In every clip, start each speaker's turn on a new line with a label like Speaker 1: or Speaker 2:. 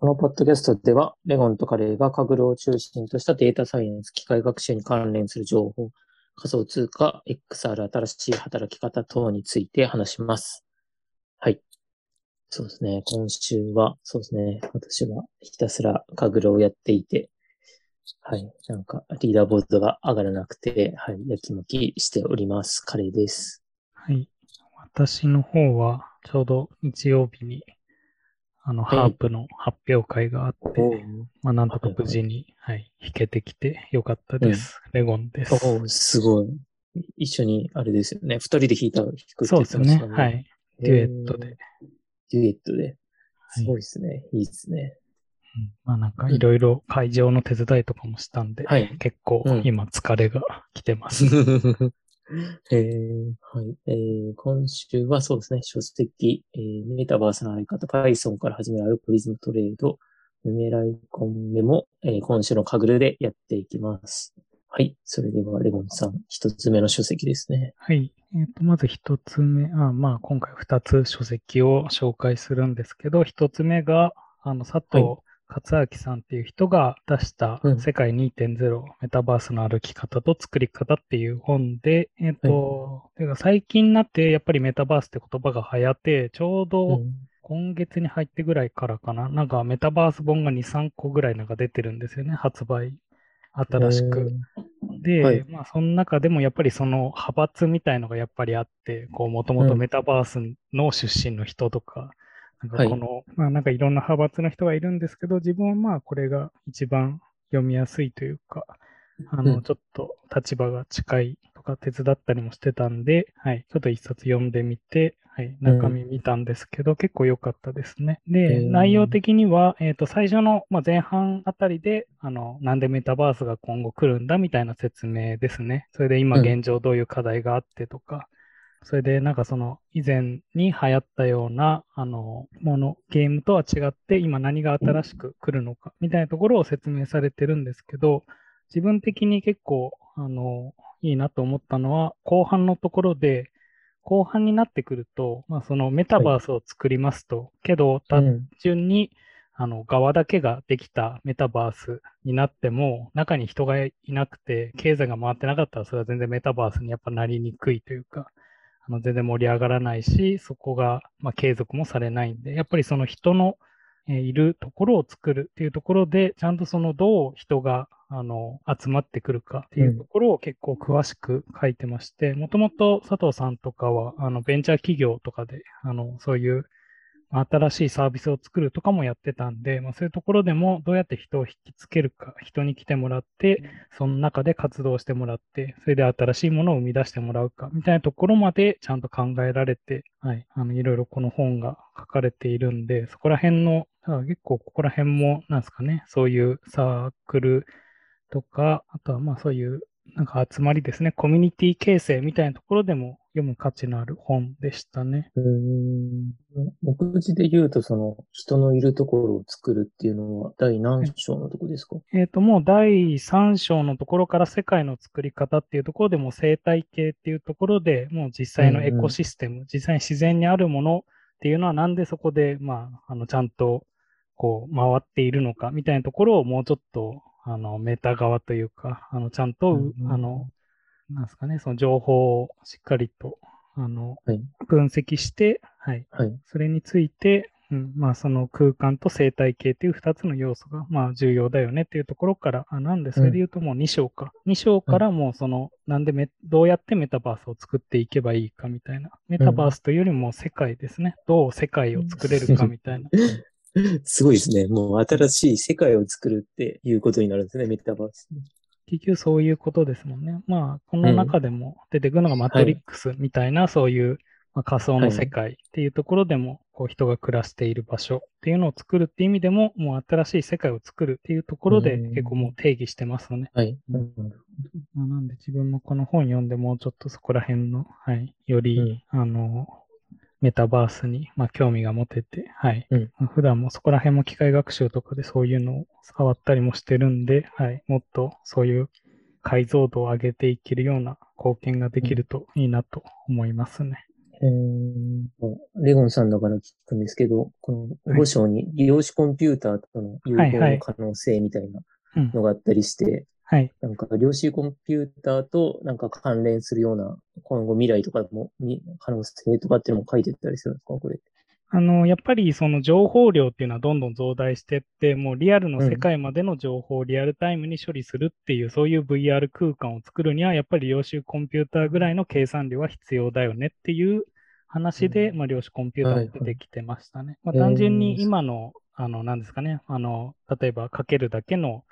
Speaker 1: このポッドキャストでは、レゴンとカレーがカグルを中心としたデータサイエンス、機械学習に関連する情報、仮想通貨、XR、新しい働き方等について話します。はい。そうですね。今週は、そうですね。私はひたすらカグルをやっていて、はい。なんか、リーダーボードが上がらなくて、はい。やきもきしております。カレーです。
Speaker 2: はい。私の方は、ちょうど日曜日にあの、ハープの発表会があって、まあ、なんとか無事に、はい、弾けてきてよかったです。レゴンです。
Speaker 1: おすごい。一緒に、あれですよね。二人で弾いた、弾
Speaker 2: くそうですね。はい。デュエットで。
Speaker 1: デュエットで。すごいですね。いいですね。
Speaker 2: うん、まあなんかいろいろ会場の手伝いとかもしたんで、はい、結構今疲れが来てます。
Speaker 1: えー、はい。えー、今週はそうですね、書籍、えー、メタバースのあり方、Python から始めるアルゴリズムトレード、ヌメライコンメも、えー、今週のカグルでやっていきます。はい。それでは、レゴンさん、一つ目の書籍ですね。
Speaker 2: はい。えっ、ー、と、まず一つ目、あまあ、今回二つ書籍を紹介するんですけど、一つ目が、あの、佐藤勝明さんっていう人が出した世界2.0、メタバースの歩き方と作り方っていう本で、えっ、ー、と、うん、最近になってやっぱりメタバースって言葉が流行って、ちょうど今月に入ってぐらいからかな、なんかメタバース本が2、3個ぐらいなんか出てるんですよね、発売。新しく。で、はい、まあ、その中でもやっぱりその派閥みたいのがやっぱりあって、こう、もともとメタバースの出身の人とか、なんかこの、はい、まあなんかいろんな派閥の人がいるんですけど、自分はまあこれが一番読みやすいというか、あの、ちょっと立場が近いとか手伝ったりもしてたんで、はい、ちょっと一冊読んでみて、はい、中身見たんですけど、うん、結構良かったですね。で、内容的には、えっ、ー、と、最初の、まあ、前半あたりで、あの、なんでメタバースが今後来るんだみたいな説明ですね。それで今現状どういう課題があってとか、それでなんかその以前に流行ったようなあのもの、ゲームとは違って今何が新しく来るのかみたいなところを説明されてるんですけど、自分的に結構あのいいなと思ったのは後半のところで、後半になってくると、まあ、そのメタバースを作りますと、はい、けど単純に、あの側だけができたメタバースになっても、中に人がいなくて、経済が回ってなかったら、それは全然メタバースにやっぱなりにくいというか、あの全然盛り上がらないし、そこが、まあ、継続もされないんで、やっぱりその人の、えー、いるところを作るっていうところで、ちゃんとそのどう人があの集まってくるかっていうところを結構詳しく書いてまして、もともと佐藤さんとかはあのベンチャー企業とかであのそういう新しいサービスを作るとかもやってたんで、まあ、そういうところでもどうやって人を引きつけるか、人に来てもらって、その中で活動してもらって、それで新しいものを生み出してもらうか、みたいなところまでちゃんと考えられて、はい、あのいろいろこの本が書かれているんで、そこら辺の、結構ここら辺も、なんですかね、そういうサークルとか、あとはまあそういうなんか集まりですね、コミュニティ形成みたいなところでも読む価値のある本でしたね。
Speaker 1: うん。目次で言うと、その人のいるところを作るっていうのは第何章のところですか、
Speaker 2: えっ、ー、と、もう第3章のところから世界の作り方っていうところでも生態系っていうところでもう実際のエコシステム、うんうん、実際に自然にあるものっていうのはなんでそこで、まあ、あの、ちゃんとこう回っているのかみたいなところをもうちょっとあの、メタ側というか、あの、ちゃんと、うんうん、あの、なんですかね、その情報をしっかりと、あの、はい、分析して、はい。はい、それについて、うん、まあ、その空間と生態系っていう2つの要素が、まあ、重要だよねっていうところから、あなんで、それで言うともう2章か。うん、2章からもうその、なんでめ、どうやってメタバースを作っていけばいいかみたいな。メタバースというよりも世界ですね。どう世界を作れるかみたいな。
Speaker 1: すごいですね。もう新しい世界を作るっていうことになるんですね、メタバース。
Speaker 2: 結局そういうことですもんね。まあ、この中でも出てくるのがマトリックスみたいな、うん、そういう、まあ、仮想の世界っていうところでも、こう人が暮らしている場所っていうのを作るっていう意味でも、もう新しい世界を作るっていうところで結構もう定義してますよね。はい。うん、まあ、なんで自分もこの本読んでもうちょっとそこら辺の、はい、より、うん、あの、メタバースに、まあ、興味が持てて、はい。うん、普段もそこら辺も機械学習とかでそういうのを触ったりもしてるんで、はい。もっとそういう解像度を上げていけるような貢献ができるといいなと思いますね。
Speaker 1: えー、レゴンさんだから聞くんですけど、この5章に量子コンピューターとの融合の可能性みたいなのがあったりして、
Speaker 2: はい。
Speaker 1: なんか量子コンピューターとなんか関連するような今後未来とかも可能性とかっていうのも書いてたりするんですか？これ。
Speaker 2: あの、やっぱりその情報量っていうのはどんどん増大していって、もうリアルの世界までの情報をリアルタイムに処理するっていう、うん、そういう VR 空間を作るには、やっぱり量子コンピューターぐらいの計算量は必要だよねっていう話で、うん、まあ、量子コンピューターも出てきてましたね。はいはい、まあ、単純に今の、あの、なんですかね、あの、例えばかけるだけの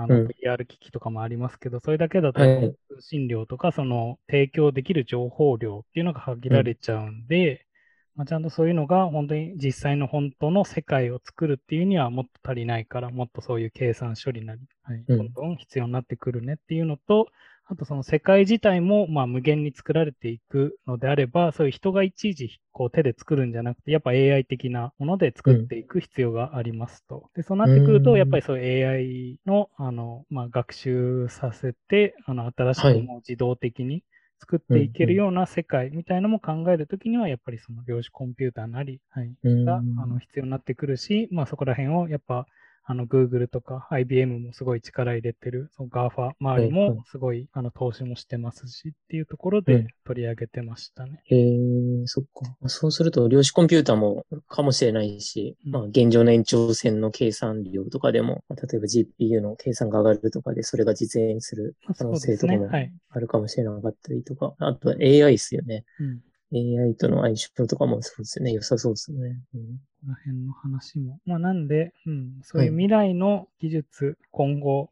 Speaker 2: あの、VR 機器とかもありますけど、それだけだと通信量とか、その提供できる情報量っていうのが限られちゃうんで、まあ、ちゃんとそういうのが本当に実際の本当の世界を作るっていうにはもっと足りないから、もっとそういう計算処理なり、はい、どんどん必要になってくるねっていうのと、あとその世界自体もまあ無限に作られていくのであれば、そういう人がいちいちこう手で作るんじゃなくて、やっぱ AI 的なもので作っていく必要がありますと。で、そうなってくると、やっぱりそういう AI のあの、まあ、学習させて、あの新しくも自動的に、作っていけるような世界みたいなのも考えるときには、やっぱりその量子コンピューターなり、はい、があの必要になってくるし、まあそこら辺をやっぱあの、Google とか IBM もすごい力入れてる、その GAFA 周りもすごい、あの投資もしてますしっていうところで取り上げてましたね。
Speaker 1: へ、えー、そっか。そうすると、量子コンピューターもかもしれないし、うん、まあ、現状の延長線の計算量とかでも、例えば GPU の計算が上がるとかで、それが実現する可能性とかもあるかもしれなかったりとか、ねはい、あとは AI ですよね。うん AI との相性とかもそうですね。良さそうですね。うん、こ
Speaker 2: の辺の話も。まあ、なんで、うん、そういう未来の技術、はい、今後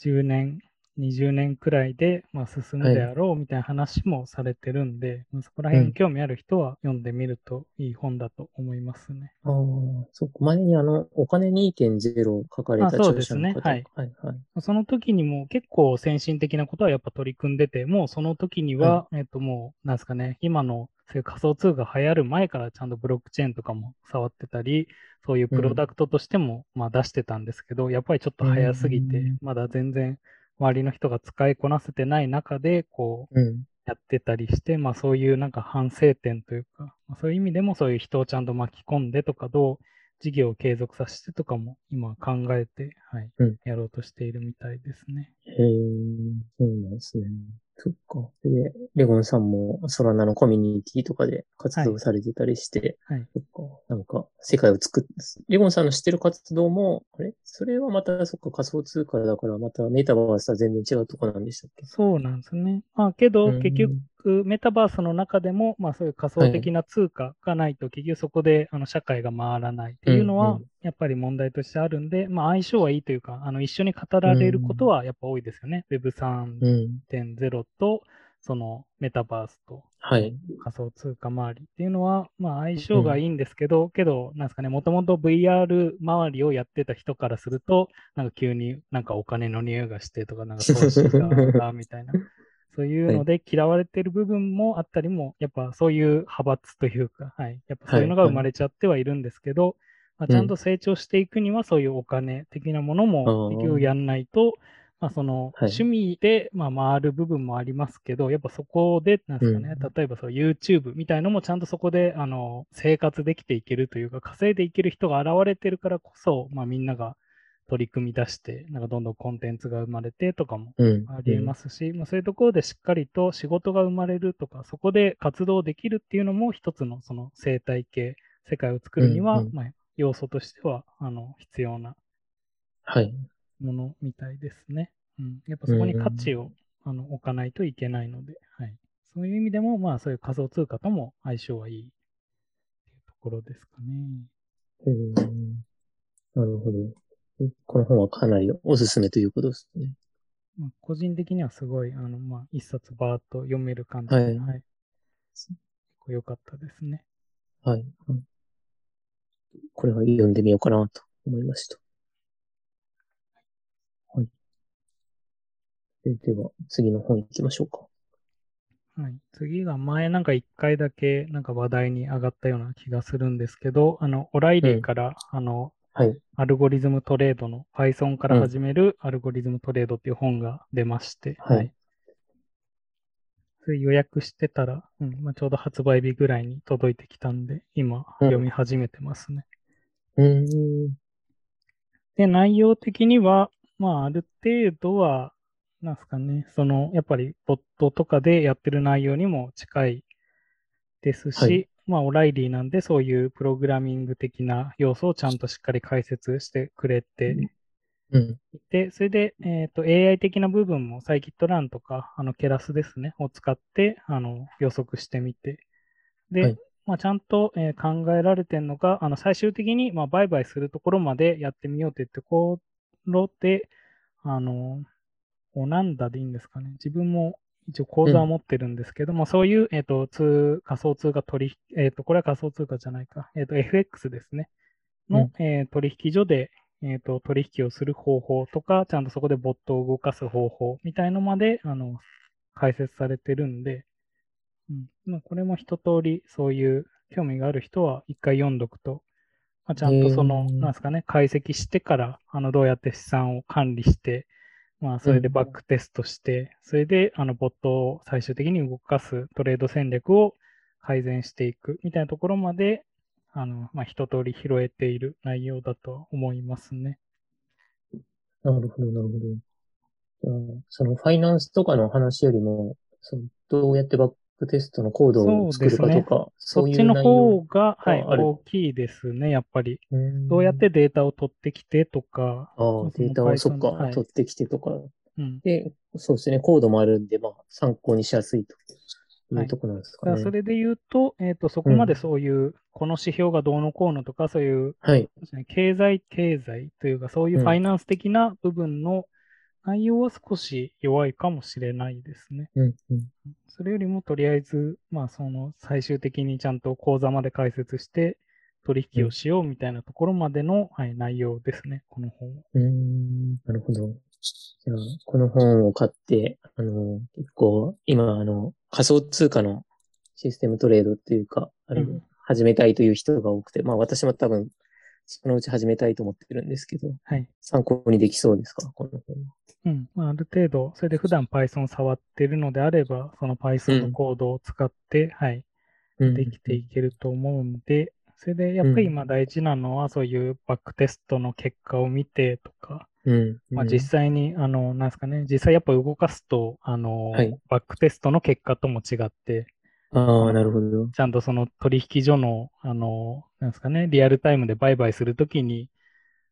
Speaker 2: 10年、20年くらいで、まあ、進むであろうみたいな話もされてるんで、はい、そこら辺興味ある人は読んでみるといい本だと思いますね。
Speaker 1: ああ、そっか。前にあの、お金2.0書かれた
Speaker 2: 著者の方そうですね。はい。はいはい、その時にも結構先進的なことはやっぱ取り組んでて、もうその時には、はい、えっ、ともう、なんですかね、今のそういう仮想通貨流行る前からちゃんとブロックチェーンとかも触ってたり、そういうプロダクトとしてもまあ出してたんですけど、うん、やっぱりちょっと早すぎて、まだ全然周りの人が使いこなせてない中で、こう、やってたりして、まあそういうなんか反省点というか、まあ、そういう意味でもそういう人をちゃんと巻き込んでとか、どう事業を継続させてとかも今考えて、はい、うん、やろうとしているみたいですね。
Speaker 1: へえ、そうなんですね。そっか。で、レゴンさんもソラナのコミュニティとかで活動されてたりして、はい。そっか。なんか、世界を作っ、レゴンさんの知ってる活動も、あれ？それはまた、そっか、仮想通貨だから、またメタバースとは全然違うとこなんでしたっけ？
Speaker 2: そうなんですね。まあ、けど、結局、メタバースの中でも、まあ、そういう仮想的な通貨がないと、結局そこで、あの、社会が回らないっていうのは、やっぱり問題としてあるんで、まあ、相性はいいというか、あの、一緒に語られることはやっぱ多いですよね。Web3.0 と、そのメタバースと仮想通貨周りっていうのは、まあ相性がいいんですけど、うん、けど、なんですかね、もともと VR 周りをやってた人からすると、なんか急になんかお金の匂いがしてとか、なんか投資がみたいな、そういうので嫌われてる部分もあったりも、やっぱそういう派閥というか、はい、やっぱそういうのが生まれちゃってはいるんですけど、まあ、ちゃんと成長していくには、そういうお金的なものも結局やんないと、まあ、その趣味でまあ回る部分もありますけど、はい、やっぱそこで、なんですかね、うん、例えばそう YouTube みたいのもちゃんとそこであの生活できていけるというか、稼いでいける人が現れてるからこそ、まあ、みんなが取り組み出して、なんかどんどんコンテンツが生まれてとかもありえますし、うん、まあ、そういうところでしっかりと仕事が生まれるとか、そこで活動できるっていうのも一つのその生態系、世界を作るには、うんうん、まあ、要素としてはあの必要なものみたいですね。うん、やっぱそこに価値を、あの置かないといけないので、はい、そういう意味でも、まあ、そういう仮想通貨とも相性はいいっていうところですかね。
Speaker 1: うん、なるほど。この本はかなりおすすめということですね。
Speaker 2: まあ、個人的にはすごい、あの、まあ、一冊バーっと読める感じで、はい。はい、結構良かったですね。
Speaker 1: はい。これは読んでみようかなと思いました。ででは、次の本行きましょうか。
Speaker 2: はい。次が前なんか一回だけなんか話題に上がったような気がするんですけど、あの、オライリーから、うん、あの、はい、アルゴリズムトレードの Python から始めるアルゴリズムトレードっていう本が出まして、
Speaker 1: はい。はい、
Speaker 2: それ予約してたら、うんまあ、ちょうど発売日ぐらいに届いてきたんで、今読み始めてますね。
Speaker 1: うん。
Speaker 2: で、内容的には、まあ、ある程度は、なんすかね、その、やっぱり、ボットとかでやってる内容にも近いですし、はい、まあ、オライリーなんで、そういうプログラミング的な要素をちゃんとしっかり解説してくれて
Speaker 1: うん、
Speaker 2: で、それで、えっ、ー、と、AI 的な部分もサイキットランとか、あの、ケラスですね、を使って、あの、予測してみて、で、はい、まあ、ちゃんと、えー、考えられてるのが、あの、最終的に、まあ、売買するところまでやってみようって言って、ころで、あの、オナンダでいいんですかね。自分も一応口座を持ってるんですけども、うん、そういう、えっ、ー、と、通、仮想通貨取引、えっ、ー、と、これは仮想通貨じゃないか。えっ、ー、と、FX ですね。の、うん、え取引所で、えっ、と、取引をする方法とか、ちゃんとそこでボットを動かす方法みたいのまで、あの、解説されてるんで、うん。まあ、これも一通り、そういう興味がある人は一回読んどくと、まあ、ちゃんとその、なんですかね、解析してから、あの、どうやって資産を管理して、まあ、それでバックテストして、それで、あの、ボットを最終的に動かすトレード戦略を改善していくみたいなところまで、あの、まあ、一通り拾えている内容だと思いますね。
Speaker 1: なるほど、なるほど。そのファイナンスとかの話よりも、そのどうやってバックテストのコードを作るかとか、
Speaker 2: そ、ね,、っちの方が、はい、大きいですね、やっぱり。どうやってデータを取ってきてとか。
Speaker 1: ああ、データをそっか、はい、取ってきてとか。うん、で、そうですね、コードもあるんで、まあ、参考にしやすいというところなんですかね。
Speaker 2: はい、それで言うと、えっ、ー、と、そこまでそういう、うん、この指標がどうのこうのとか、そういう、
Speaker 1: はい、
Speaker 2: 経済、経済というか、そういうファイナンス的な部分の内容は少し弱いかもしれないですね。
Speaker 1: うんうん、
Speaker 2: それよりもとりあえず、まあその最終的にちゃんと講座まで解説して取引をしようみたいなところまでの、はい、内容ですね、この本は。
Speaker 1: うん、なるほど。じゃあ、この本を買って、あの、結構、今、あの、仮想通貨のシステムトレードっていうか、あれ、始めたいという人が多くて、まあ私も多分そのうち始めたいと思ってるんですけど、
Speaker 2: はい。
Speaker 1: 参考にできそうですか？この本
Speaker 2: うん。まあ、ある程度、それで普段 Python 触ってるのであれば、その Python のコードを使って、うん、はい、できていけると思うんで、それでやっぱり今大事なのは、そういうバックテストの結果を見てとか、
Speaker 1: うん、
Speaker 2: まあ、実際に、あの、なんですかね、実際やっぱ動かすと、あの、はい、バックテストの結果とも違って、
Speaker 1: ああ、なるほど。
Speaker 2: ちゃんとその取引所の、あの、なんですかね、リアルタイムで売買するときに、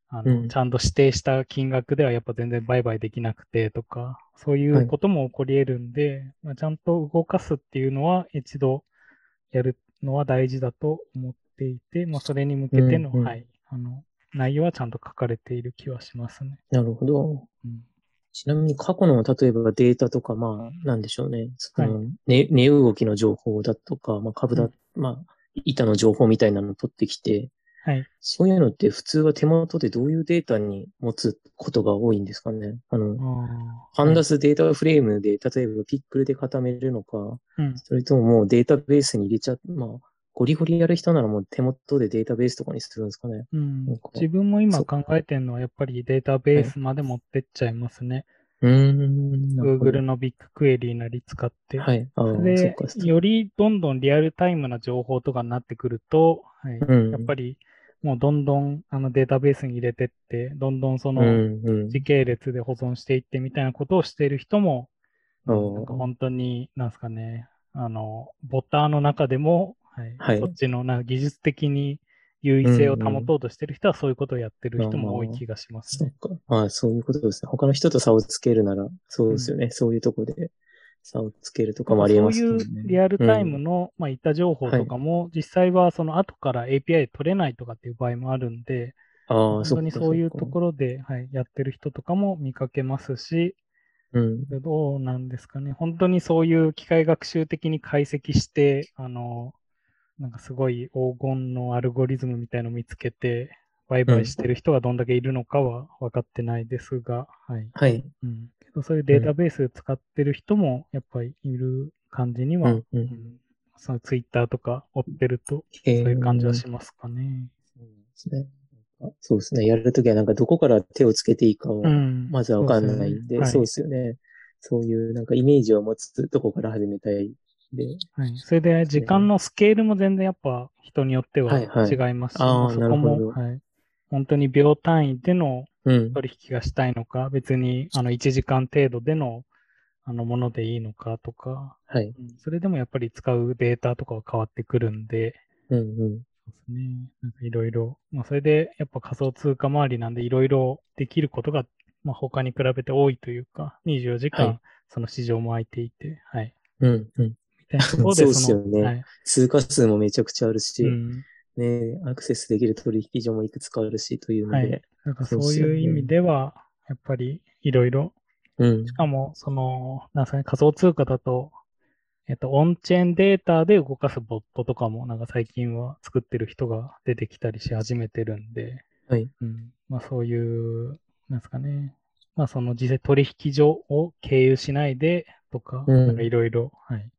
Speaker 2: あの、うん、ちゃんと指定した金額ではやっぱ全然売買できなくてとか、そういうことも起こり得るんで、はい、まあ、ちゃんと動かすっていうのは一度やるのは大事だと思っていて、まあ、それに向けての、うんうん、はい、あの、内容はちゃんと書かれている気はしますね。
Speaker 1: なるほど。うんちなみに過去の例えばデータとか、まあ、なんでしょうね。その、ね、値動きの情報だとか、まあ、株だ、うん、まあ、板の情報みたいなのを取ってきて、
Speaker 2: はい。
Speaker 1: そういうのって普通は手元でどういうデータに持つことが多いんですかね。あの、パンダスデータフレームで、例えばピックルで固めるのか、
Speaker 2: うん、
Speaker 1: それとももうデータベースに入れちゃまあ、ゴリゴリやる人ならもう手元でデータベースとかにするんですかね。
Speaker 2: うん。自分も今考えてるのはやっぱりデータベースまで持ってっちゃいますね。
Speaker 1: うん。
Speaker 2: Google のビッグクエリーなり使って。
Speaker 1: はい。
Speaker 2: で、よりどんどんリアルタイムな情報とかになってくると、はい、うん、やっぱりもうどんどんあのデータベースに入れてって、どんどんその時系列で保存していってみたいなことをしている人も、
Speaker 1: うん、
Speaker 2: なんか本当に、なんですかね、あの、ボタンの中でも、はい、はい、そっちのな技術的に優位性を保とうとしてる人はそういうことをやってる人も多い気がします
Speaker 1: ね。そうか。まあそういうことですね。他の人と差をつけるなら、そうですよね。うん、そういうとこで差をつけるとかもありますね。
Speaker 2: そういうリアルタイムの、まあ、った情報とかも、実際はその後から API 取れないとかっていう場合もあるんで、
Speaker 1: あ
Speaker 2: 本当にそういうところで、はい、やってる人とかも見かけますし、
Speaker 1: うん、
Speaker 2: どうなんですかね。本当にそういう機械学習的に解析して、あの、なんかすごい黄金のアルゴリズムみたいのを見つけて、売買してる人がどんだけいるのかは分かってないですが、はい。
Speaker 1: はい。
Speaker 2: うん。けどそういうデータベース使ってる人もやっぱりいる感じには、うん、うん、そのツイッターとか追ってると、そういう感じはしますかね。
Speaker 1: そうですね。そうですね。やるときはなんかどこから手をつけていいかを、まずはわかんないんで、そうですよね。そういうなんかイメージを持つとこから始めたいで。
Speaker 2: はい。それで時間のスケールも全然やっぱ人によっては違いますし、はいはい、そこも、はい。本当に秒単位での取引がしたいのか、うん、別にあの1時間程度でのあのものでいいのかとか、
Speaker 1: はい、
Speaker 2: それでもやっぱり使うデータとかは変わってくるんで、
Speaker 1: うんうん、そう
Speaker 2: ですね。なんかいろいろ、まあそれでやっぱ仮想通貨周りなんでいろいろできることが、まあ他に比べて多いというか、24時間その市場も空いていて、はい。
Speaker 1: うんうん。そうですよね、はい、通貨数もめちゃくちゃあるし、うん、ね、アクセスできる取引所もいくつかあるしというので。はい、
Speaker 2: なんかそういう意味では、やっぱりいろいろ
Speaker 1: うん、
Speaker 2: しかも、その、なんすかね、仮想通貨だと、えっと、オンチェーンデータで動かすボットとかも、なんか最近は作ってる人が出てきたりし始めてるんで、
Speaker 1: はい。
Speaker 2: うん。まあそういう、なんですかね。まあその実際取引所を経由しないでとか、うん、なんかいろいろ、はい。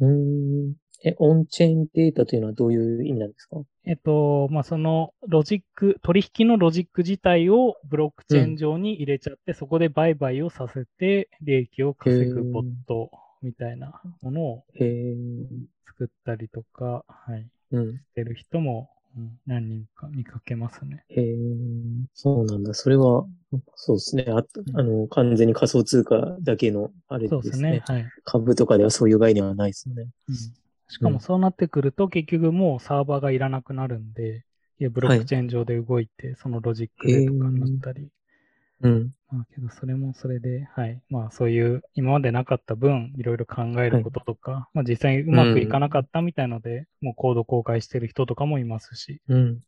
Speaker 1: うん。え、オンチェーンデータというのはどういう意味なんですか？
Speaker 2: えっと、まあ、そのロジック、取引のロジック自体をブロックチェーン上に入れちゃって、うん、そこで売買をさせて、利益を稼ぐボットみたいなものを作ったりとか、はい、
Speaker 1: うん、
Speaker 2: してる人も、うん、何人か見かけますね。
Speaker 1: へえ、そうなんだ。それは、そうですね。ああの、完全に仮想通貨だけのあれですね。そうですね。はい。株とかではそういう概念はないですね。
Speaker 2: うんしかもそうなってくると、結局もうサーバーがいらなくなるんで、いやブロックチェーン上で動いて、そのロジックでとかになったり。
Speaker 1: うん。
Speaker 2: まあけど、それもそれで、はい。まあそういう今までなかった分、いろいろ考えることとか、はい、まあ実際うまくいかなかったみたいので、うん、もうコード公開してる人とかもいますし。
Speaker 1: うん。うん。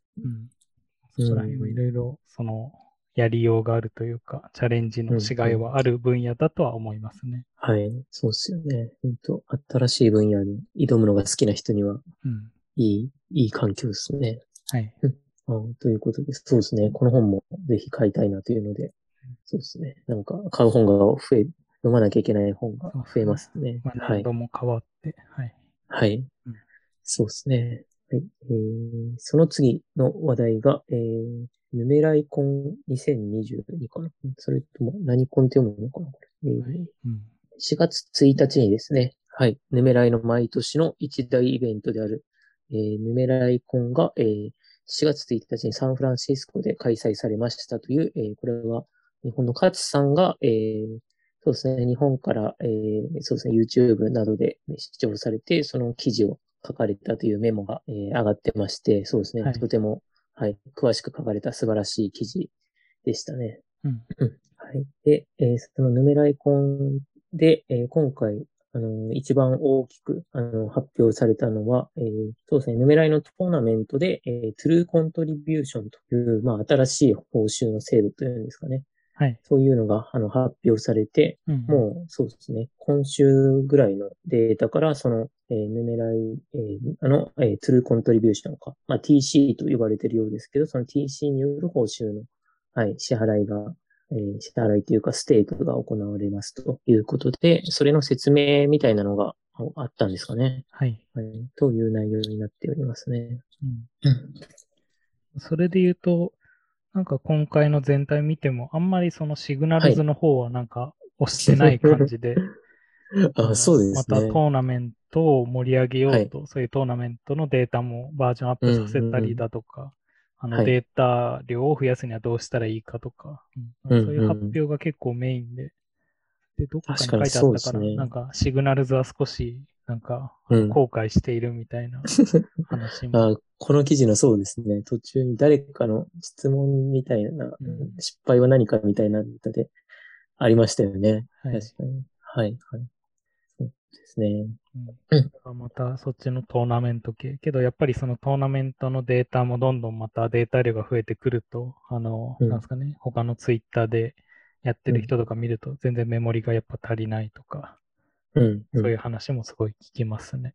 Speaker 2: そこら辺はいろいろ、その、やりようがあるというか、チャレンジのしがいはある分野だとは思いますね。
Speaker 1: はい、そうですよね。本当新しい分野に挑むのが好きな人には、
Speaker 2: うん、
Speaker 1: いい、いい環境ですね。
Speaker 2: はい。
Speaker 1: あということです。そうですね。この本もぜひ買いたいなというので、そうですね。なんか買う本が増え、読まなきゃいけない本が増えますね。
Speaker 2: まあ、何度も変わって、はい。
Speaker 1: はい。うん、そうですね。はい。えー、その次の話題が、えー、ヌメライコン2022かなそれとも何コンって読むのかなこれ、えーはいうん、4月1日にですね、はい、ヌメライの毎年の一大イベントである、えー、ヌメライコンが、えー、4月1日にサンフランシスコで開催されましたという、えー、これは日本の勝さんが、えー、そうですね、日本から、えー、そうですね、YouTube などで視聴されて、その記事を書かれたというメモが、えー、上がってまして、そうですね、はい、とてもはい、詳しく書かれた素晴らしい記事でしたね。
Speaker 2: うん。
Speaker 1: はい。で、えー、その NumerCon で、えー、今回、あの、一番大きく、あの、発表されたのは、えー、そうですね、 Numerai のトーナメントで、えー、 True Contribution という、まあ、新しい報酬の制度というんですかね。
Speaker 2: はい。
Speaker 1: そういうのが、あの、発表されて、うん、もう、そうですね、今週ぐらいのデータから、その、えー、 Numerai、えー、あの、えー、 True Contribution か、まあ、TC と呼ばれているようですけど、その TC による報酬の、はい、支払いが、えー、支払いというか、ステークが行われますということで、それの説明みたいなのがあったんですかね。
Speaker 2: はい。
Speaker 1: はい、という内容になっておりますね。
Speaker 2: うん。それで言うと、なんか今回の全体見ても、あんまりそのシグナルズの方はなんか押してない感じで。
Speaker 1: あそうですね。
Speaker 2: またトーナメントを盛り上げようと、はい、そういうトーナメントのデータもバージョンアップさせたりだとか、あのデータ量を増やすにはどうしたらいいかとか、うん、そういう発表が結構メインで。で、どっかに書いてあったから、ね、なんかシグナルズは少しなんか、後悔しているみたいな 話も、
Speaker 1: うん、あこの記事のそうですね。途中に誰かの質問みたいな、うん、失敗は何かみたいな歌でありましたよね。はい、確かに。はい、はい。そうですね。
Speaker 2: うん、またそっちのトーナメント系。けどやっぱりそのトーナメントのデータもどんどんまたデータ量が増えてくると、あの、うん、なんですかね、他のツイッターでやってる人とか見ると全然メモリがやっぱ足りないとか、
Speaker 1: うん、
Speaker 2: そういう話もすごい聞きますね。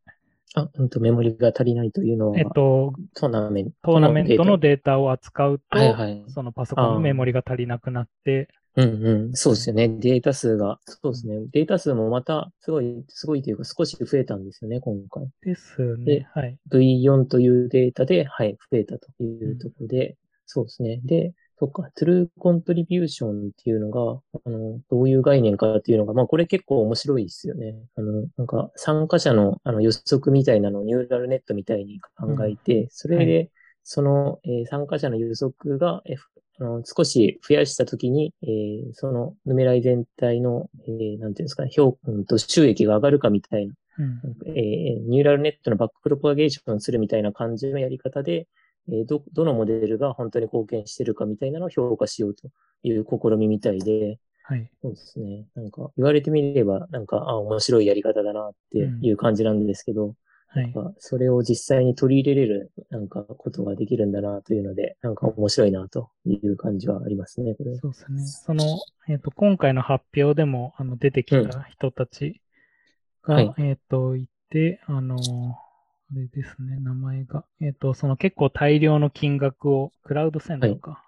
Speaker 1: あ、うんと、メモリが足りないというのは、
Speaker 2: えっと、
Speaker 1: トーナメン
Speaker 2: ト。トーナメントのデータを扱うと、はいはい、そのパソコンのメモリが足りなくなって、
Speaker 1: うんうん。そうですよね。データ数が、そうですね。データ数もまた、すごい、すごいというか少し増えたんですよね、今回。
Speaker 2: ですね。はい。
Speaker 1: V4 というデータで、はい、増えたというところで、うん、そうですね。で、そっか、トゥルーコントリビューションっていうのが、あの、どういう概念かっていうのが、まあこれ結構面白いですよね。あの、なんか参加者のあの予測みたいなのをニューラルネットみたいに考えて、うん、それで、その、えー、参加者の予測が、えあの少し増やしたときに、えー、そのヌメライ全体の、えー、なんていうんですかね、評価と収益が上がるかみたいな、うん、えー、ニューラルネットのバックプロパガゲーションするみたいな感じのやり方で、えど、どのモデルが本当に貢献してるかみたいなのを評価しようという試みみたいで、
Speaker 2: はい。
Speaker 1: そうですね。なんか、言われてみれば、なんか、あ、面白いやり方だなっていう感じなんですけど、うん、はい。それを実際に取り入れれる、なんか、ことができるんだなというので、なんか面白いなという感じはありますね、これ。
Speaker 2: そうですね。その、えっ、ー、と、今回の発表でも、あの、出てきた人たちが、うんはい、えっ、と、いて、あの、あれですね、名前が。えっ、ー、と、その結構大量の金額を、クラウドセンドか。はい。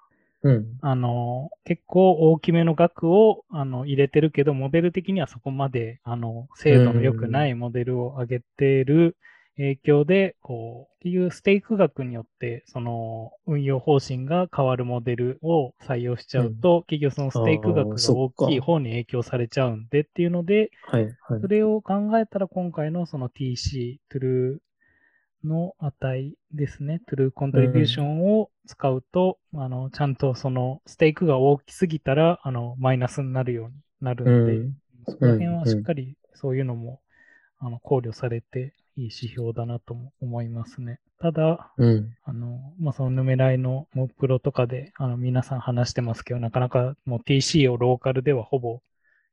Speaker 1: うん、
Speaker 2: あの、結構大きめの額をあの入れてるけど、モデル的にはそこまで、あの、精度の良くないモデルを上げてる影響で、こう、っていうステーク額によって、その運用方針が変わるモデルを採用しちゃうと、うん、結局そのステーク額が大きい方に影響されちゃうんでっていうので、
Speaker 1: はいはい、
Speaker 2: それを考えたら今回のその TC、トゥルーの値ですね、トゥルーコントリビューションを使うと、うん、あのちゃんとそのステークが大きすぎたらあのマイナスになるようになるので、うん、そこら辺はしっかりそういうのも、あの考慮されていい指標だなと思いますね。ただ、
Speaker 1: うん、
Speaker 2: あの、まあ、そのヌメライのモプロとかで、あの、皆さん話してますけど、なかなかもう TC をローカルではほぼ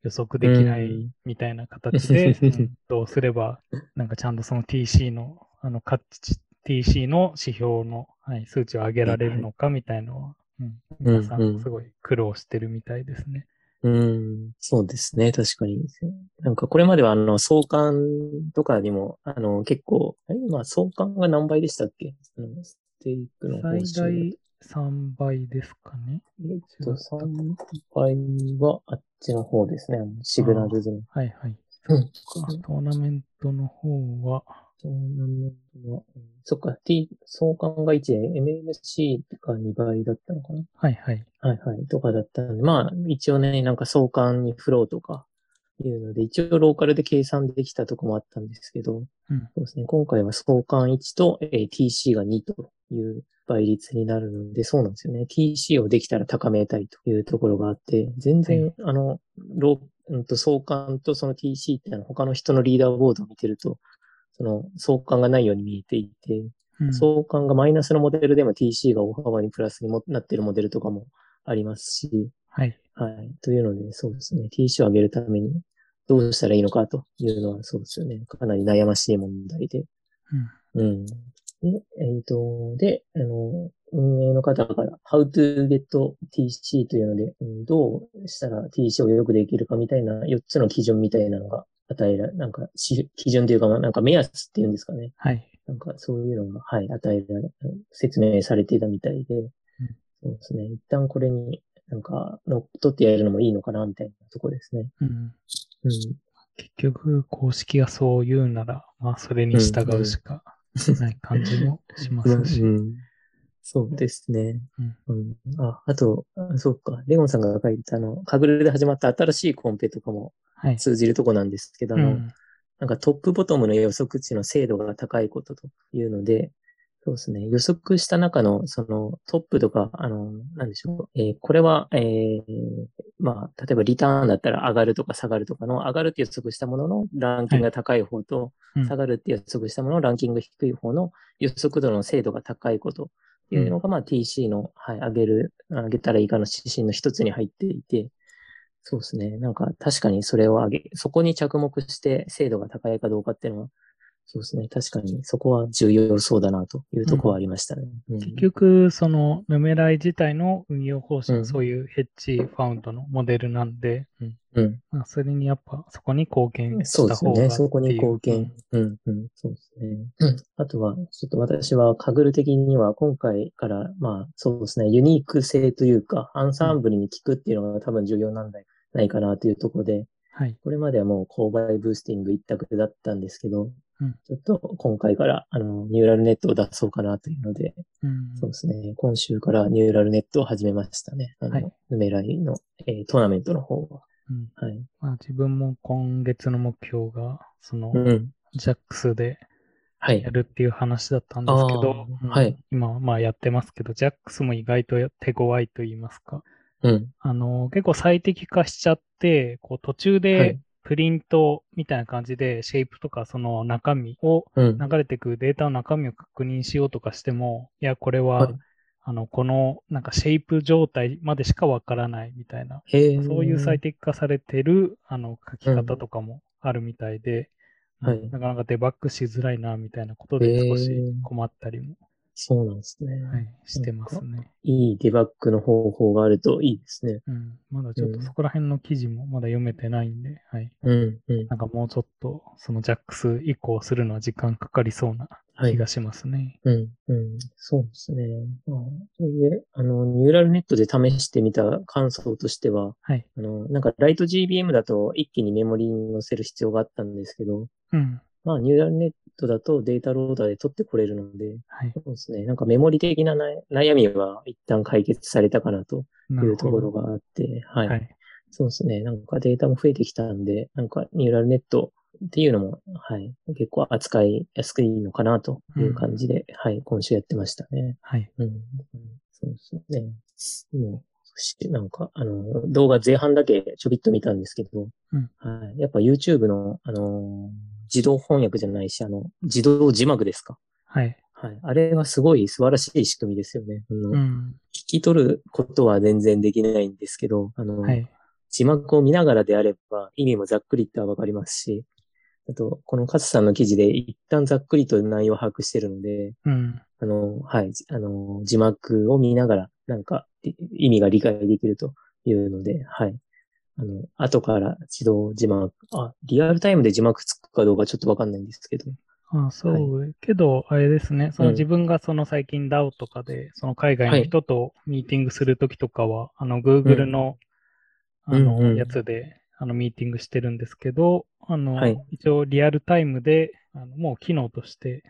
Speaker 2: 予測できないみたいな形で、うん、どうすれば、なんかちゃんとその TC のあの、価値、TC の指標の、はい、数値を上げられるのかみたいのは、うん、皆さんすごい苦労してるみたいですね。
Speaker 1: うん、うん、そうですね。確かに。なんかこれまではあの、相関とかにも、あの、結構、今、相関が何倍でしたっけ？ステークの
Speaker 2: 最大3倍ですかね。
Speaker 1: えっと、3倍はあっちの方ですね。シグナルズの。
Speaker 2: はいはい。
Speaker 1: うん。
Speaker 2: トーナメントの方は、
Speaker 1: トーナメントは、そっか、T、相関が1で MMC が2倍だったのかな？
Speaker 2: はいはい。
Speaker 1: はいはい。とかだったので、まあ、一応ね、なんか相関にフローとかいうので、一応ローカルで計算できたとこもあったんですけど、
Speaker 2: うん、
Speaker 1: そうですね。今回は相関1と、えー、TC が2という倍率になるので、そうなんですよね。TC をできたら高めたいというところがあって、全然、はい、あの、ロー、うんと相関とその TC っての他の人のリーダーボードを見てると、その相関がないように見えていて、うん、相関がマイナスのモデルでも TC が大幅にプラスにもなっているモデルとかもありますし、
Speaker 2: はい。
Speaker 1: はい。というので、そうですね。TC を上げるためにどうしたらいいのかというのはそうですよね。かなり悩ましい問題で。
Speaker 2: うん。う
Speaker 1: ん。で、えっ、ー、と、で、あの、運営の方から How to get TC というので、うん、どうしたら TC をよくできるかみたいな4つの基準みたいなのが与えられ、なんか、基準というか、なんか目安っていうんですかね。
Speaker 2: はい。
Speaker 1: なんかそういうのが、はい、与えられ、説明されていたみたいで、うん、そうですね。一旦これになんか乗っ取ってやるのもいいのかな、みたいなとこですね。
Speaker 2: うん。うん、結局、公式がそう言うなら、まあ、それに従うしかない感じもしますし。
Speaker 1: うんうんそうですね。うん。うん、あ、あと、そうか。レゴンさんが書いたあの、カグルで始まった新しいコンペとかも通じるとこなんですけど、はい、うん、なんかトップボトムの予測値の精度が高いことというので、そうですね。予測した中の、そのトップとか、あの、なんでしょう。えー、これは、えー、まあ、例えばリターンだったら上がるとか下がるとかの、上がるって予測したもののランキングが高い方と、はい、下がるって予測したもののランキング低い方の予測度の精度が高いことっていうのが、まあ TC の、はい、上げる、上げたらいいかの指針の一つに入っていて、そうですね。なんか確かにそれを上げ、そこに着目して精度が高いかどうかっていうのは、そうですね。確かに、そこは重要そうだなというところはありましたね。
Speaker 2: うん、結局、その、ヌメライ自体の運用方針、うん、そういうヘッジファウンドのモデルなんで、
Speaker 1: うん。
Speaker 2: まあ、それにやっぱ、そこに貢献
Speaker 1: した方がそうですね。そこに貢献。うん、うん、そうですね。うん。あとは、ちょっと私は、カグル的には、今回から、まあ、そうですね、ユニーク性というか、アンサンブルに聞くっていうのが多分重要なんじゃないかなというところで、
Speaker 2: はい。
Speaker 1: これまではもう購買ブースティング一択だったんですけど、
Speaker 2: うん、
Speaker 1: ちょっと今回からあのニューラルネットを出そうかなというので、
Speaker 2: うん、
Speaker 1: そうですね。今週からニューラルネットを始めましたね。あの、はい、ヌメライの、えー、トーナメントの方は。
Speaker 2: うん、
Speaker 1: はい。
Speaker 2: まあ自分も今月の目標が、その、ジャックスでやるっていう話だったんですけど、
Speaker 1: はい、
Speaker 2: 今、まあやってますけど、ジャックスも意外と手強いと言いますか、
Speaker 1: うん、
Speaker 2: あの、結構最適化しちゃって、こう途中でプリントみたいな感じで、シェイプとかその中身を、流れてくデータの中身を確認しようとかしても、いや、これは、あの、この、なんかシェイプ状態までしかわからないみたいな、そういう最適化されてる、あの、書き方とかもあるみたいで、
Speaker 1: はい、
Speaker 2: なかなかデバッグしづらいな、みたいなことで少し困ったりも
Speaker 1: そうなんですね。
Speaker 2: はい、してますね。
Speaker 1: いいデバッグの方法があるといいですね。
Speaker 2: うん。まだちょっとそこら辺の記事もまだ読めてないんで、はい。
Speaker 1: うん、うん。
Speaker 2: なんかもうちょっと、そのジャックス移行するのは時間かかりそうな気がしますね。
Speaker 1: はい、うん、うん。そうですね。まあ、それで、あの、ニューラルネットで試してみた感想としては、
Speaker 2: はい。
Speaker 1: あの、なんかライト GBM だと一気にメモリに載せる必要があったんですけど、
Speaker 2: うん。
Speaker 1: まあ、ニューラルネットだとデータローダーで取ってこれるので、
Speaker 2: はい、
Speaker 1: そうですね。なんかメモリ的な悩みは一旦解決されたかなというところがあって、はい、はい。そうですね。なんかデータも増えてきたんで、なんかニューラルネットっていうのも、はい、結構扱いやすくいいのかなという感じで、うん、はい、今週やってましたね。
Speaker 2: はい。
Speaker 1: うん。そうですね。もう、なんか、あの、動画前半だけちょびっと見たんですけど、
Speaker 2: うん、
Speaker 1: はい。やっぱ YouTube の、あの自動翻訳じゃないし、あの、自動字幕ですか？
Speaker 2: はい。
Speaker 1: はい。あれはすごい素晴らしい仕組みですよね。あの、
Speaker 2: うん、
Speaker 1: 聞き取ることは全然できないんですけど、あの、
Speaker 2: はい、
Speaker 1: 字幕を見ながらであれば意味もざっくりってわかりますし、あと、この勝さんの記事で一旦ざっくりと内容を把握してるので、
Speaker 2: うん、
Speaker 1: あの、はい、あの、字幕を見ながら、なんか、意味が理解できるというので、はい。あの、後から自動字幕、あ、リアルタイムで字幕つくかどうかちょっとわかんないんですけど。
Speaker 2: あそう、はい、けど、あれですね、その自分がその最近 DAO とかで、その海外の人とミーティングするときとかは、はい、あの、Google の、うん、あの、うんうん、やつで、あの、ミーティングしてるんですけど、あの、はい、一応リアルタイムで、あのもう機能として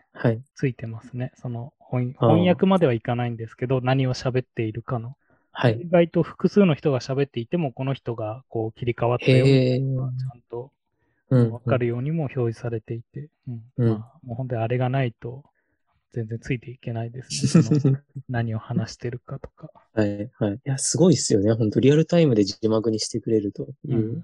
Speaker 2: ついてますね。その翻訳まではいかないんですけど、何を喋っているかの
Speaker 1: はい。
Speaker 2: 意外と複数の人が喋っていても、この人がこう切り替わったように、ちゃんとわかるようにも表示されていて、うん、うん、まあ、もう本当にあれがないと、全然ついていけないですね。何を話してるかとか。
Speaker 1: はい、はい。いや、すごいですよね。本当リアルタイムで字幕にしてくれるという、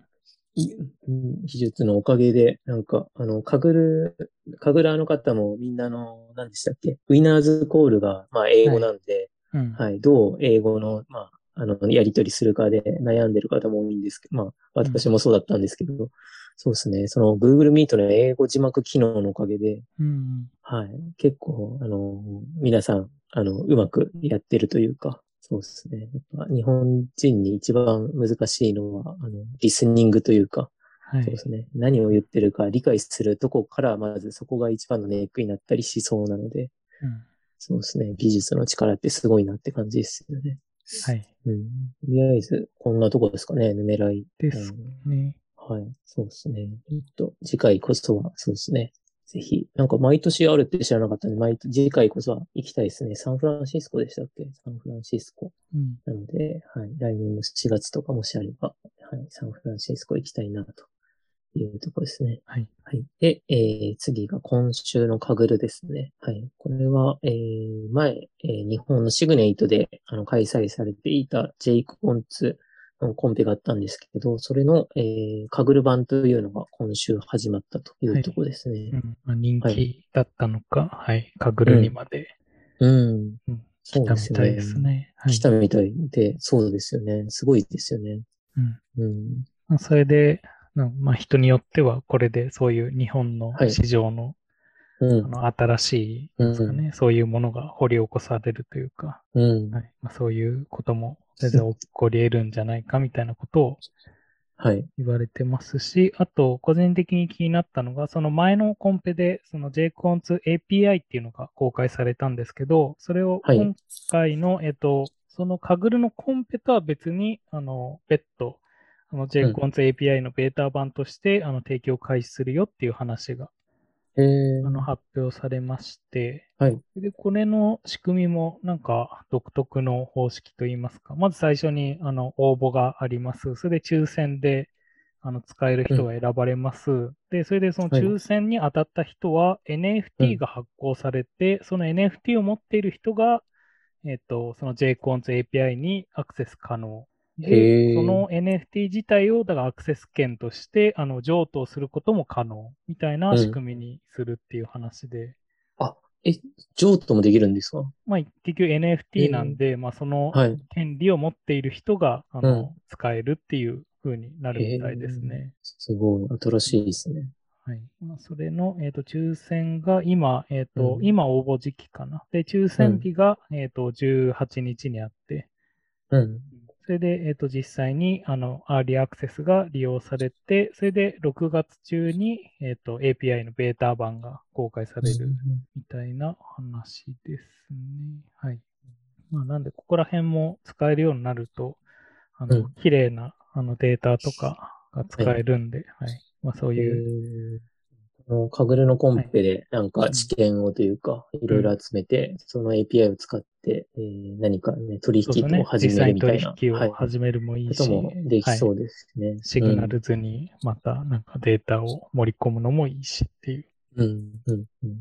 Speaker 1: うん、技術のおかげで、なんか、あの、かぐる、かぐらの方もみんなの、何でしたっけ？ウィナーズコールが、まあ、英語なんで、
Speaker 2: うん、
Speaker 1: はい、どう英語の、まあ、あの、やり取りするかで悩んでる方も多いんですけど、まあ、私もそうだったんですけど、うん、そうですね、その Google Meet の英語字幕機能のおかげで、
Speaker 2: うん、
Speaker 1: はい、結構、あの、皆さん、あの、うまくやってるというか、そうですね。やっぱ日本人に一番難しいのは、あの、リスニングというか、
Speaker 2: はい、
Speaker 1: そうですね。何を言ってるか理解するとこから、まずそこが一番のネックになったりしそうなので、
Speaker 2: うん
Speaker 1: そうですね。技術の力ってすごいなって感じですよね。
Speaker 2: はい。
Speaker 1: うん。とりあえず、こんなとこですかね、狙い。
Speaker 2: ですね、
Speaker 1: うん。はい。そうですね。えっと、次回こそは、そうですね。ぜひ、なんか毎年あるって知らなかったんで、毎年、次回こそは行きたいですね。サンフランシスコでしたっけ？サンフランシスコ。
Speaker 2: うん。
Speaker 1: なので、はい。来年の4月とかもしあれば、はい。サンフランシスコ行きたいなというところですね。
Speaker 2: はい。
Speaker 1: はい。で、えー、次が今週のカグルですね。はい。これは、えー、前、えー、日本のシグネイトであの開催されていたジェイクコンツのコンペがあったんですけど、それの、えー、カグル版というのが今週始まったというところですね。はい、
Speaker 2: うんまあ、人気だったのか、はい、はい、カグルにまで。
Speaker 1: うん。うん
Speaker 2: うん、来たみたいですね。
Speaker 1: はい、来たみたいで、そうですよね。すごいですよね。
Speaker 2: うん。
Speaker 1: うん
Speaker 2: まあ、それで、まあ、人によってはこれでそういう日本の市場のはい、あの新しいですかね、うん、そういうものが掘り起こされるというか、
Speaker 1: うん。
Speaker 2: はい。まあ、そういうことも全然起こり得るんじゃないかみたいなことを言われてますし、
Speaker 1: は
Speaker 2: い、あと個人的に気になったのが、その前のコンペでその JCONS API っていうのが公開されたんですけど、それを今回の、はい、えっと、そのカグルのコンペとは別に、あの、別途、あの JCONS API のベータ版として、あの提供開始するよっていう話があの発表されまして、
Speaker 1: はい、
Speaker 2: でこれの仕組みもなんか独特の方式といいますか、まず最初にあの応募があります。それで抽選であの使える人が選ばれます。うん、で、それでその抽選に当たった人は NFT が発行されて、うん、その NFT を持っている人が、えっ、ー、と、その JCONS API にアクセス可能。で、その NFT 自体を、だからアクセス権として、あの、譲渡することも可能みたいな仕組みにするっていう話で。うん、
Speaker 1: あ、え、譲渡もできるんですか？
Speaker 2: まあ、結局 NFT なんで、まあ、その権利を持っている人が、あの、うん、使えるっていう風になるみたいですね。
Speaker 1: すごい、新しいですね。
Speaker 2: はい。まあ、それの、えっ、ー、と、抽選が今、えっ、ー、と、うん、今応募時期かな。で、抽選日が、うん、えっ、と、18日にあって、
Speaker 1: うん。
Speaker 2: それで、えっ、ー、と、実際に、あの、アーリーアクセスが利用されて、それで6月中に、えっ、と、API のベータ版が公開されるみたいな話ですね。はい。まあ、なんで、ここら辺も使えるようになると、あの、うん、綺麗なあのデータとかが使えるんで、はい。はい、まあ、そういう。
Speaker 1: このカグルのコンペでなんか知見をというか、いろいろ集めて、その API を使って、えー、何かね、取引を始めるみたいな。
Speaker 2: 取引を始めるもいいし。
Speaker 1: こともできそうですね。
Speaker 2: シグナル図にまたなんかデータを盛り込むのもいいしっていう。
Speaker 1: うん、うん、うん。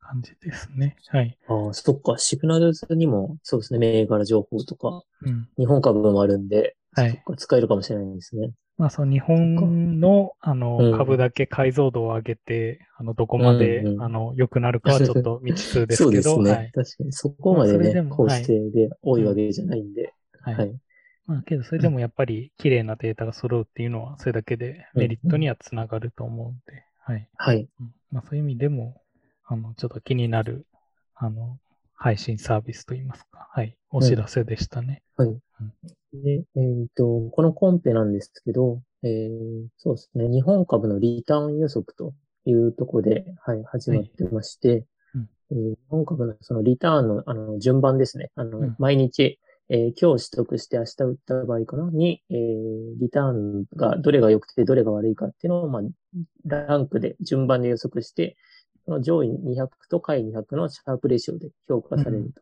Speaker 2: 感じですね。はい。
Speaker 1: ああ、そっか。シグナル図にも、そうですね。銘柄情報とか、
Speaker 2: うん、
Speaker 1: 日本株もあるんで、はい。使えるかもしれないですね。
Speaker 2: まあ、その日本のあの、株だけ解像度を上げて、あの、どこまで、あの、良くなるかはちょっと未知数ですけど。
Speaker 1: そうですね。
Speaker 2: はい、
Speaker 1: 確かに。そこまでね、構成で多いわけじゃないんで。
Speaker 2: はい。はい、まあ、けど、それでもやっぱり綺麗なデータが揃うっていうのは、それだけでメリットにはつながると思うんで、はい。
Speaker 1: はい。
Speaker 2: まあ、そういう意味でも、あの、ちょっと気になる、あの、配信サービスといいますか、はい、お知らせでしたね。
Speaker 1: はい。うん、で、えっ、ー、と、このコンペなんですけど、えー、そうですね、日本株のリターン予測というところで、はい、始まってまして、はい。うん。えー、日本株のそのリターンのあの順番ですね。あの、うん、毎日、えー、今日取得して明日売った場合かなに、えー、リターンがどれが良くてどれが悪いかっていうのを、まあ、ランクで順番で予測して、その上位200と下位200のシャープレシオで評価される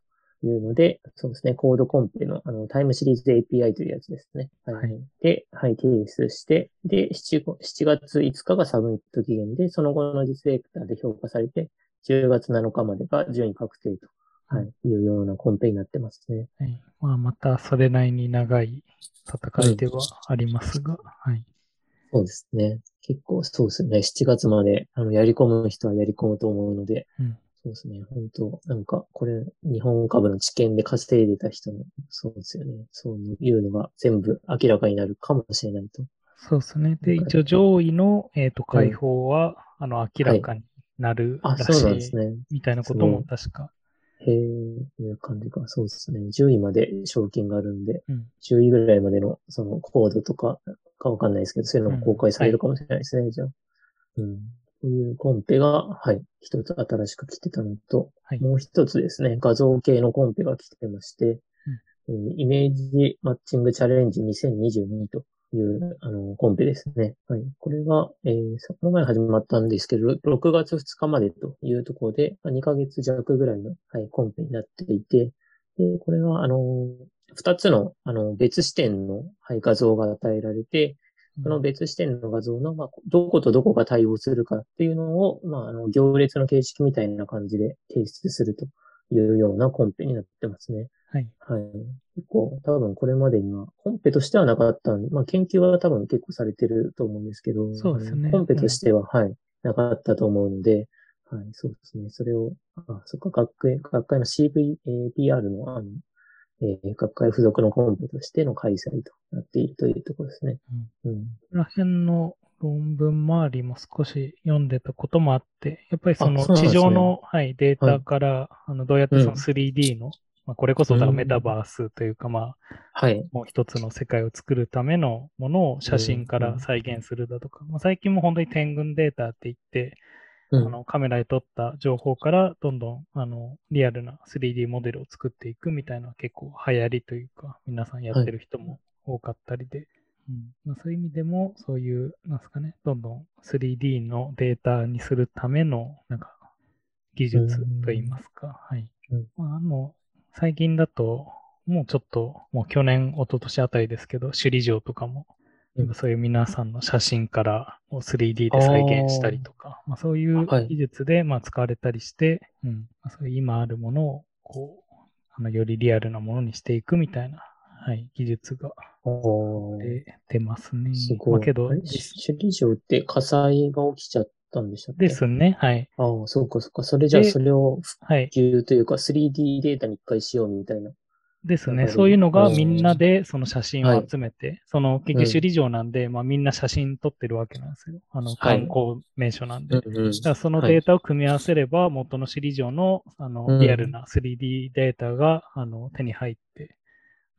Speaker 1: というので、うん、そうですね、コードコンペのあのタイムシリーズ API というやつですね。はい。で、はい、提出して、で7、7月5日がサブミット期限で、その後の実データで評価されて、10月7日までが順位確定と。はい、いうようなコンペになってますね。
Speaker 2: はい。まあ、またそれなりに長い戦いではありますが、うん、はい。
Speaker 1: そうですね。結構そうですね。7月まで、あの、やり込む人はやり込むと思うので、
Speaker 2: うん、
Speaker 1: そうですね。本当なんか、これ、日本株の知見で稼いでた人の、そうですよね。そういうのが全部明らかになるかもしれないと。
Speaker 2: そうですね。で、一応上位の、えっ、ー、と、解放は、あの、明らかになるらしい、はい、あ、そうなんですね。みたいなことも確か。
Speaker 1: へえ、いう感じか。そうですね。10位まで賞金があるんで、
Speaker 2: うん、
Speaker 1: 10位ぐらいまでのそのコードとかかわかんないですけど、そういうのも公開されるかもしれないですね、うんはい、じゃあ。うん。こういうコンペが、はい、一つ新しく来てたのと、はい、もう一つですね、画像系のコンペが来てまして、うん、えー、イメージマッチングチャレンジ2022という、あの、コンペですね。はい。これが、えー、その前始まったんですけど、6月2日までというところで、2ヶ月弱ぐらいの、はい、コンペになっていて、で、これは、あの二つの、あの、別視点の、はい、画像が与えられて、その別視点の画像の、まあ、どことどこが対応するかっていうのを、まあ、あの、行列の形式みたいな感じで提出するというようなコンペになってますね。
Speaker 2: はい。
Speaker 1: はい。結構、多分これまでには、コンペとしてはなかったんで、まあ、研究は多分結構されてると思うんですけど、
Speaker 2: そうですね。
Speaker 1: コンペとしては、うん、はい、なかったと思うので、はい、そうですね。それを、あ、そっか、学会、学会の CVPR の、あの、えー、学会付属のコンペとしての開催となっているというところですね。
Speaker 2: うん。うん、この辺の論文周りも少し読んでたこともあって、やっぱりその地上の、ね、はい、データから、はい、あのどうやってその 3D の、うん、まあ、これこそメタバースというか、まあ、
Speaker 1: はい、
Speaker 2: もう一つの世界を作るためのものを写真から再現するだとか、まあ、最近も本当に天群データって言って、あのカメラで撮った情報からどんどんあのリアルな 3D モデルを作っていくみたいな結構流行りというか皆さんやってる人も多かったりで、うん。まあ、そういう意味でも、そういう、なんですかね、どんどん 3D のデータにするための、なんか、技術といいますか、はい。まあ、あの、最近だと、もうちょっと、もう去年、一昨年あたりですけど、首里城とかも、今そういう皆さんの写真からを 3D で再現したりとか、まあ、そういう技術でまあ使われたりして、はい、うんまあ、そういう今あるものをこうあのよりリアルなものにしていくみたいな、はい、技術が出ますね。
Speaker 1: すごい。まあ、けど、首里城って火災が起きちゃったんでしたっ
Speaker 2: け？ですね。はい。
Speaker 1: ああ、そうかそうか。それじゃあそれを普及というか 3D データに一回しようみたいな
Speaker 2: ですね。そういうのがみんなでその写真を集めて、はい、その結局首里城なんで、うん、まあみんな写真撮ってるわけなんですよ。あの観光名所なんで。はい、だからそのデータを組み合わせれば、元の首里城のあのリアルな 3D データがあの手に入って、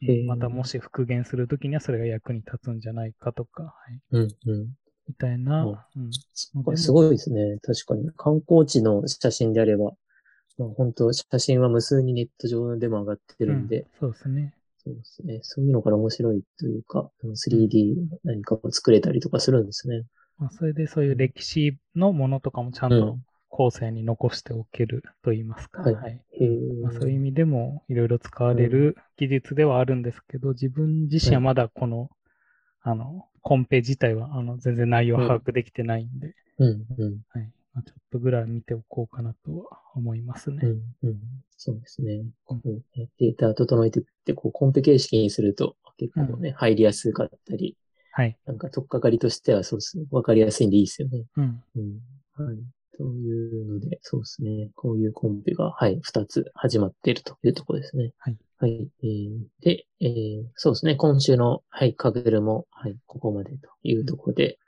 Speaker 2: うん、またもし復元するときにはそれが役に立つんじゃないかとか、は
Speaker 1: いうんうん、
Speaker 2: みたいな、
Speaker 1: うん。すごいですね。確かに。観光地の写真であれば、まあ、本当写真は無数にネット上でも上がってるんで、うん、
Speaker 2: そうですね。
Speaker 1: そうですね。そういうのから面白いというか、3D 何かを作れたりとかするんですね。
Speaker 2: まあ、それでそういう歴史のものとかもちゃんと後世に残しておけると言いますか。うん、はい。まあ、そういう意味でもいろいろ使われる技術ではあるんですけど、自分自身はまだこの、あの、コンペ自体はあの全然内容把握できてないんで、
Speaker 1: うんうん。
Speaker 2: はい、まあ、ちょっとぐらい見ておこうかなとは思いますね。
Speaker 1: うん、うん。そうですね。うん、データ整えてって、こう、コンペ形式にすると、結構ね、うん、入りやすかったり、
Speaker 2: はい。
Speaker 1: なんか、とっかかりとしては、そうですね。わかりやすいんでいいですよね。
Speaker 2: うん。
Speaker 1: うん。はい。というので、そうですね。こういうコンペが、はい、二つ始まっているというところですね。
Speaker 2: はい。
Speaker 1: はい。えー、で、えー、そうですね。今週の、はい、カグルも、はい、ここまでというところで、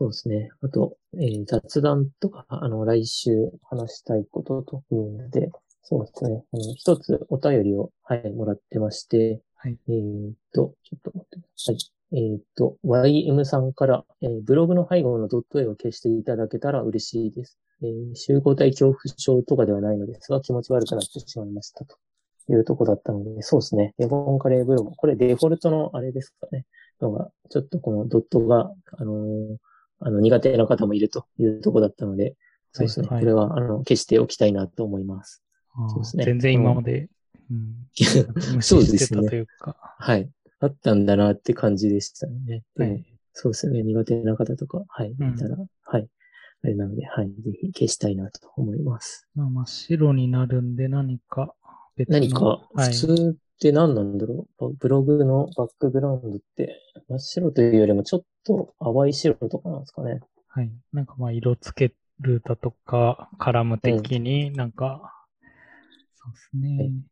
Speaker 1: そうですね。あと、えー、雑談とか、あの、来週話したいことというので、そうですね。あの、一つお便りを、はい、もらってまして、
Speaker 2: はい。
Speaker 1: えー、っと、ちょっと待ってください。えー、っと、YM さんから、えー、ブログの背後のドット絵を消していただけたら嬉しいです。えー、集合体恐怖症とかではないのですが、気持ち悪くなってしまいましたというとこだったので、そうですね。デボンカレーブログ。これデフォルトのあれですかね。のが、ちょっとこのドットが、あのーあの、苦手な方もいるというところだったので、そうですね。はいはい、これは、あの、消しておきたいなと思います。
Speaker 2: そうですね。全然今まで、うん、無
Speaker 1: 視してたというか。はい。あったんだなって感じでしたね。はい、そうですね。苦手な方とか、はい。いたら、うん、はい。あれなので、はい。ぜひ消したいなと思います。
Speaker 2: まあ、真っ白になるんで何か
Speaker 1: 別何か、普通って何なんだろう、ブログのバックグラウンドって真っ白というよりもちょっと淡い白とかなんですかね。
Speaker 2: はい。なんかまあ色つけるだとか、カラム的になんか、うん、そうですね。はい、うん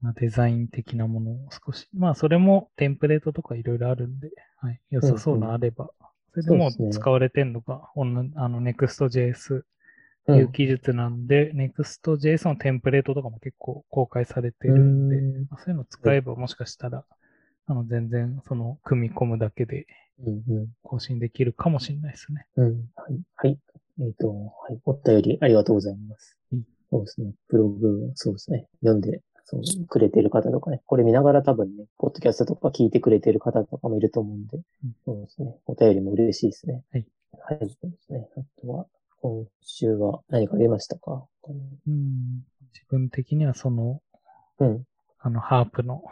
Speaker 2: まあ、デザイン的なものを少し、まあそれもテンプレートとかいろいろあるんで、はい。良さそうなあれば、うんうん、それでも使われてるのが、ね、あの Next.js いう技術なんで、うん、Next.js のテンプレートとかも結構公開されてるんで、んそういうの使えばもしかしたら、あの、全然その組み込むだけで更新できるかもしれないですね。
Speaker 1: うん、うん、はい。はい。えっ、ー、と、はい。おったよりありがとうございます。うん、そうですね。ブログ、そうですね。読んで、そう、くれてる方とかね。これ見ながら多分ね、ポッドキャストとか聞いてくれてる方とかもいると思うんで、うん、そうですね。お便りも嬉しいですね。
Speaker 2: はい。
Speaker 1: はい、そうですね。あとは、今週は何かありましたか？
Speaker 2: うん、自分的にはその、
Speaker 1: うん、
Speaker 2: あの、ハープの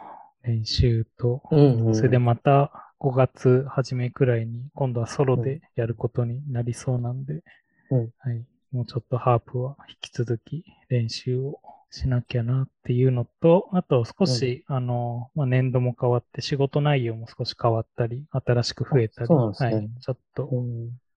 Speaker 2: 練習と、
Speaker 1: うんうん、
Speaker 2: それでまた5月初めくらいに今度はソロでやることになりそうなんで、
Speaker 1: うん、
Speaker 2: はい、もうちょっとハープは引き続き練習をしなきゃなっていうのと、あと少し、うん、あの、まあ、年度も変わって仕事内容も少し変わったり、新しく増えたり、ね、はい、ちょっと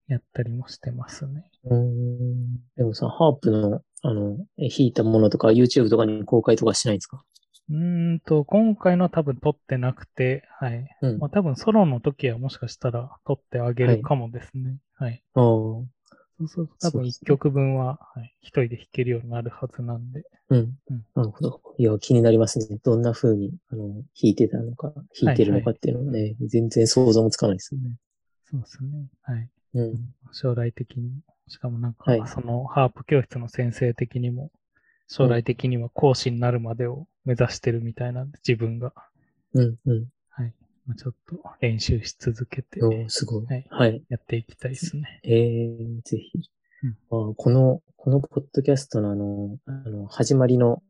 Speaker 2: やったりもしてますね。
Speaker 1: うん。でもさ、ハープの、あの、弾いたものとか YouTube とかに公開とかしないんですか？
Speaker 2: うんと、今回のは多分撮ってなくて、はい。うん、まあ多分ソロの時はもしかしたら撮ってあげるかもですね。はい。
Speaker 1: はい、
Speaker 2: そうそう多分1曲分は、はい、一人で弾けるようになるはずなんで。
Speaker 1: うん。うん、なるほど。いや、気になりますね。どんな風に、あの、弾いてたのか、弾いてるのかっていうのはね、はいはい、全然想像もつかないですよね。
Speaker 2: そうですね。はい。
Speaker 1: うん、
Speaker 2: 将来的にしかもなんか、そのハープ教室の先生的にも、将来的には講師になるまでを目指してるみたいなんで、自分が。
Speaker 1: うん、うん。
Speaker 2: はい。ちょっと練習し続けて、
Speaker 1: おすごい。
Speaker 2: はい
Speaker 1: はい。
Speaker 2: やっていきたいですね。
Speaker 1: えー、ぜひ。うん、あこの、このポッドキャストのあの、あの、始まりの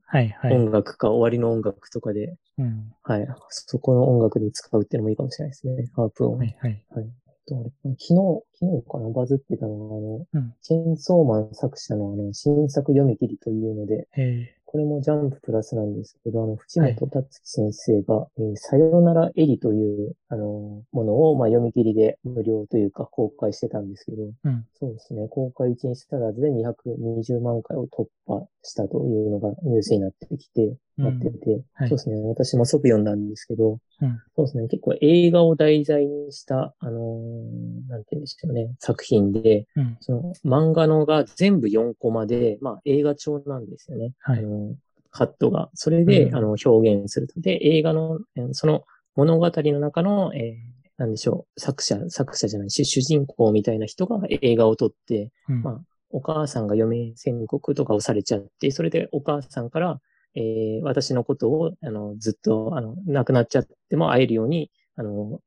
Speaker 1: 音楽か終わりの音楽とかで、
Speaker 2: うん、
Speaker 1: はい。そこの音楽に使うっていうのもいいかもしれないですね。ハープ音。
Speaker 2: はい、はい。
Speaker 1: はい昨日、昨日かな、バズってたのが、あの、うん、チェーンソーマン作者のあの、新作読み切りというので、これもジャンププラスなんですけど、あの、藤本達樹先生が、はい、えー、さよならエリという、あの、ものを、まあ、読み切りで無料というか公開してたんですけど、
Speaker 2: うん、
Speaker 1: そうですね、公開1日足らずで220万回を突破したというのがニュースになってきて、なってて、はい、そうですね、私も即読んだんですけど、
Speaker 2: うん、
Speaker 1: そうですね、結構映画を題材にした、あのー、なんて言うんでしょうね、作品で、
Speaker 2: うん、
Speaker 1: その漫画のが全部4コマで、まあ映画調なんですよね。
Speaker 2: はい、
Speaker 1: あのカットが。それで、うん、あの表現すると。で、映画の、その物語の中の、えー、なんでしょう、作者、作者じゃないし、主人公みたいな人が映画を撮って、まあ、お母さんが余命宣告とかをされちゃって、それでお母さんから、えー、私のことを、あの、ずっと、あの、亡くなっちゃっても会えるように、あの、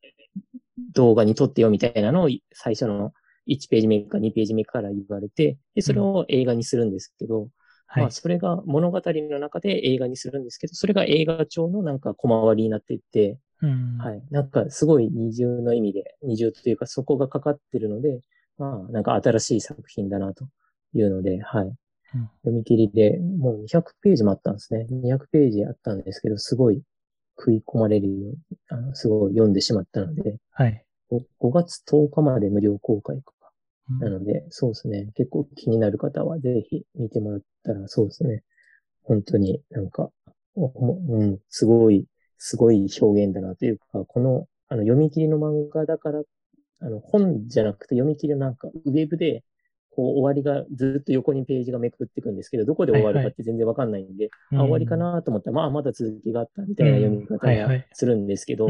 Speaker 1: 動画に撮ってよみたいなのを最初の1ページ目か2ページ目から言われて、で、それを映画にするんですけど、うん、まあ、それが物語の中で映画にするんですけど、それが映画調のなんか小回りになっていって、
Speaker 2: うん、
Speaker 1: はい。なんかすごい二重の意味で、二重というかそこがかかってるので、まあ、なんか新しい作品だなというので、はい。読み切りで、もう200ページもあったんですね。200ページあったんですけど、すごい食い込まれるように、あの、すごい読んでしまったので、
Speaker 2: はい。
Speaker 1: 5, 5月10日まで無料公開か。うん、なので、そうですね。結構気になる方はぜひ見てもらったら、そうですね。本当になんか、うん、すごい、すごい表現だなというか、この、あの、読み切りの漫画だから、あの、本じゃなくて読み切りなんか、ウェブでこう終わりがずっと横にページがめくっていくんですけど、どこで終わるかって全然わかんないんで、はいはい、あ、終わりかなと思ったら、まあまだ続きがあったみたいな読み方がするんですけど、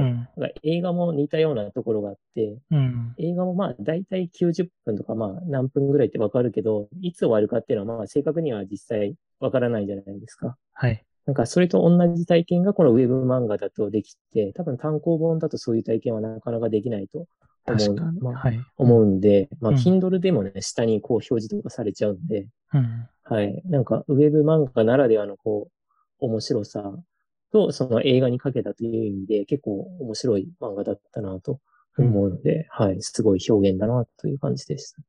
Speaker 1: 映画も似たようなところがあって、
Speaker 2: うん、
Speaker 1: 映画もまあ大体90分とかまあ何分ぐらいってわかるけど、いつ終わるかっていうのはまあ正確には実際わからないじゃないですか。
Speaker 2: はい。
Speaker 1: なんかそれと同じ体験がこのウェブ漫画だとできて、多分単行本だとそういう体験はなかなかできないと思う、まあ、はい、思うんで、まあ、Kindle でもね、うん、下にこう表示とかされちゃうんで、
Speaker 2: うん、
Speaker 1: はい。なんか、ウェブ漫画ならではのこう、面白さと、その映画にかけたという意味で、結構面白い漫画だったなと思うので、うん、はい。すごい表現だなという感じでした。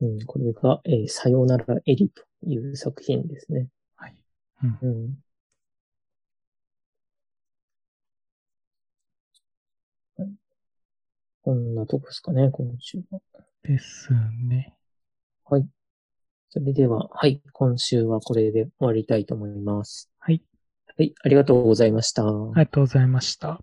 Speaker 1: うん、これが、えー、さよならエリという作品ですね。
Speaker 2: はい。
Speaker 1: うん、うんこんなとこですかね、今週は。
Speaker 2: ですね。
Speaker 1: はい。それでは、はい、今週はこれで終わりたいと思います。
Speaker 2: はい。
Speaker 1: はい、ありがとうございました。あ
Speaker 2: りがとうございました。